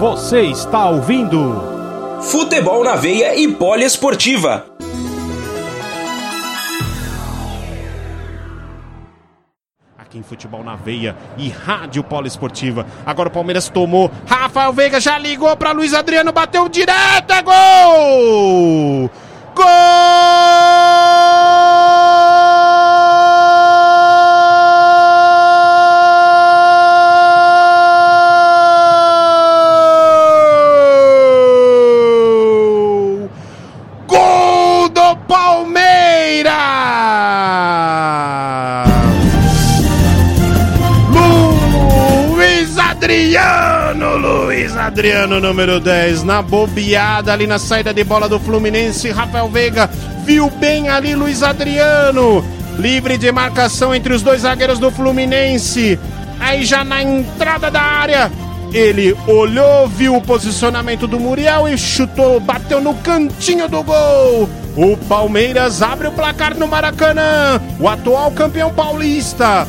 Você está ouvindo Futebol na Veia e Poliesportiva. Aqui em Futebol na Veia e Rádio Poliesportiva. Agora o Palmeiras tomou. Rafael Veiga já ligou para Luiz Adriano, bateu direto, é gol! Gol! Adriano, Luiz Adriano, número 10, na bobeada ali na saída de bola do Fluminense. Rafael Veiga viu bem ali Luiz Adriano, livre de marcação entre os dois zagueiros do Fluminense. Aí já na entrada da área, ele olhou, viu o posicionamento do Muriel e chutou, bateu no cantinho do gol. O Palmeiras abre o placar no Maracanã, o atual campeão paulista.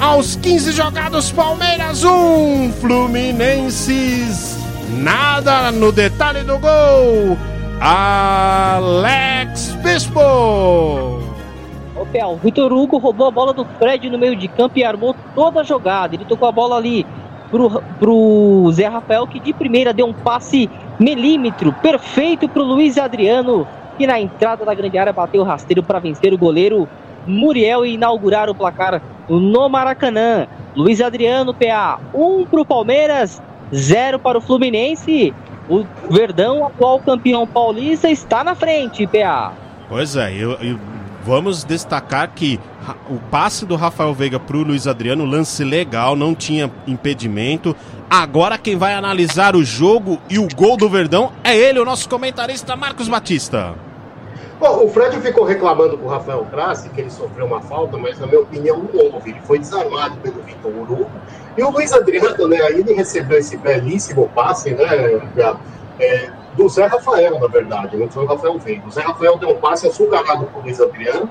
Aos 15 jogados, Palmeiras 1, Fluminenses nada no detalhe do gol. Alex Bispo. Ô, o Vitor Hugo roubou a bola do Fred no meio de campo e armou toda a jogada. Ele tocou a bola ali pro, pro Zé Rafael, que de primeira deu um passe milímetro perfeito pro Luiz Adriano, que na entrada da grande área bateu o rasteiro para vencer o goleiro Muriel e inaugurar o placar no Maracanã. Luiz Adriano, PA, 1 um pro Palmeiras, 0 para o Fluminense. O Verdão, atual campeão paulista, está na frente, PA. Pois é, eu, eu- vamos destacar que o passe do Rafael Veiga pro Luiz Adriano, lance legal, não tinha impedimento. Agora quem vai analisar o jogo e o gol do Verdão é ele, o nosso comentarista Marcos Batista. Bom, o Fred ficou reclamando com o Rafael Crassi que ele sofreu uma falta, mas na minha opinião não houve. Ele foi desarmado pelo Vitor Hugo. E o Luiz Adriano, né, aí ele recebeu esse belíssimo passe, né, é, do Zé Rafael, na verdade, não foi o Rafael Veiga. O Zé Rafael deu um passe açucarado pro Luiz Adriano.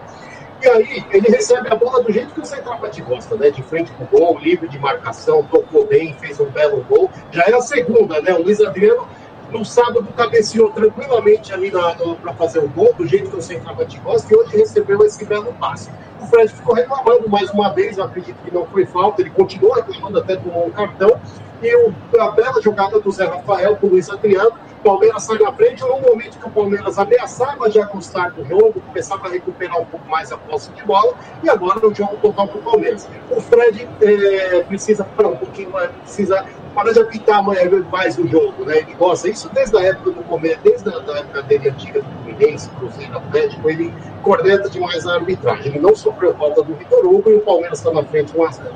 E aí ele recebe a bola do jeito que o centroavante gosta, né? De frente pro gol, livre de marcação, tocou bem, fez um belo gol. Já é a segunda, né? O Luiz Adriano no sábado cabeceou tranquilamente ali para fazer o gol, do jeito que o centroavante gosta, e hoje recebeu esse belo passe. O Fred ficou reclamando mais uma vez, eu acredito que não foi falta, ele continuou reclamando, até tomou um cartão. E o, a bela jogada do Zé Rafael com o Luiz Adriano. O Palmeiras sai na frente, no momento que o Palmeiras ameaçava de acostar com o jogo, começava a recuperar um pouco mais a posse de bola, e agora o jogo total para o Palmeiras. O Fred eh, precisa parar um pouquinho mais, precisa parar de apitar mais, mais o jogo, né? Ele gosta isso desde a época do começo, desde a da época dele antiga do Fluminense, Cruzeiro Atlético, ele corneta demais a arbitragem. Ele não sofreu falta do Vitor Hugo e o Palmeiras está na frente 1 a 0.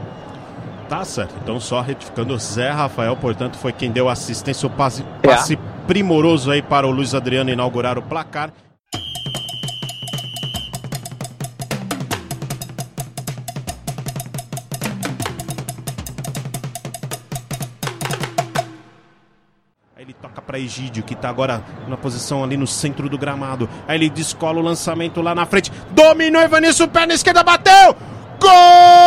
Tá certo. Então, só retificando, Zé Rafael, portanto, foi quem deu assistência, o passe, passe primoroso aí para o Luiz Adriano inaugurar o placar. Toca para Egídio, que tá agora na posição ali no centro do gramado. Aí ele descola o lançamento lá na frente. Dominou Evanilson, perna esquerda, bateu! Gol!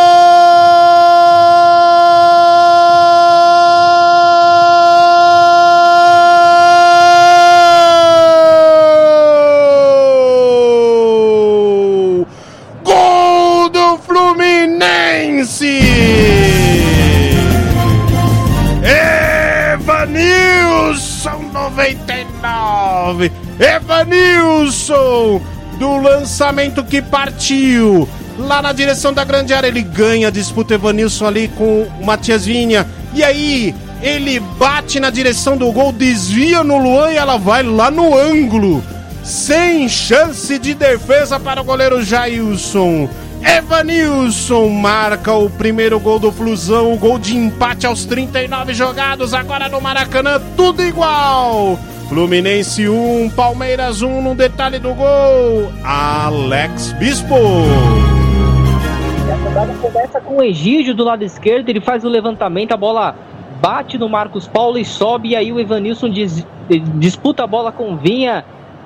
99! Evanilson do lançamento que partiu lá na direção da grande área. Ele ganha a disputa Evanilson ali com o Matias Vinha. E aí ele bate na direção do gol, desvia no Luan e ela vai lá no ângulo. Sem chance de defesa para o goleiro Jailson. Evanilson marca o primeiro gol do Flusão, o gol de empate aos 39 jogados, agora no Maracanã, tudo igual. Fluminense 1, Palmeiras 1 no detalhe do gol. Alex Bispo. A jogada começa com o Egídio do lado esquerdo, ele faz o levantamento, a bola bate no Marcos Paulo e sobe, e aí o Evanilson dis- disputa a bola com Vinha,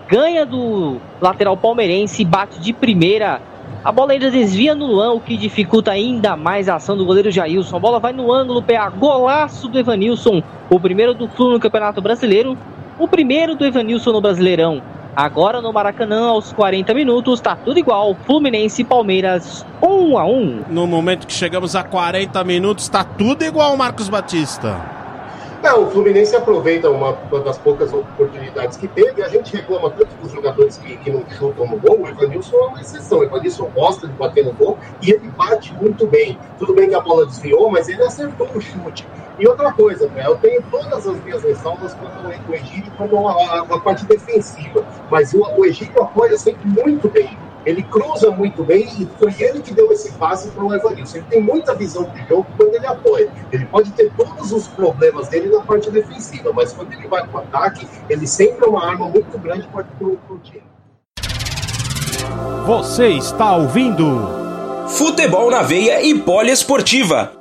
ganha do lateral palmeirense, bate de primeira A bola ainda desvia no Luan, o que dificulta ainda mais a ação do goleiro Jailson. A bola vai no ângulo, PA, golaço do Evanilson. O primeiro do Flu no Campeonato Brasileiro. O primeiro do Evanilson no Brasileirão. Agora no Maracanã, aos 40 minutos, tá tudo igual. Fluminense e Palmeiras, 1 a 1 No momento que chegamos a 40 minutos, tá tudo igual, Marcos Batista. É, o Fluminense aproveita uma, uma, das poucas oportunidades que teve. A gente reclama tanto dos jogadores que, que não chutam no gol. O Evanilson é uma exceção. O Evanilson gosta de bater no gol e ele bate muito bem. Tudo bem que a bola desviou, mas ele acertou o chute. E outra coisa, né, eu tenho todas as minhas ressalvas quanto ao Egídio a, a, parte defensiva. Mas o, o Egídio apoia sempre muito bem ele cruza muito bem e foi ele que deu esse passe para o Evanilson. Ele tem muita visão de jogo quando ele apoia. Ele pode ter todos os problemas dele na parte defensiva, mas quando ele vai para o ataque, ele sempre é uma arma muito grande para o time. Você está ouvindo Futebol na Veia e Poliesportiva.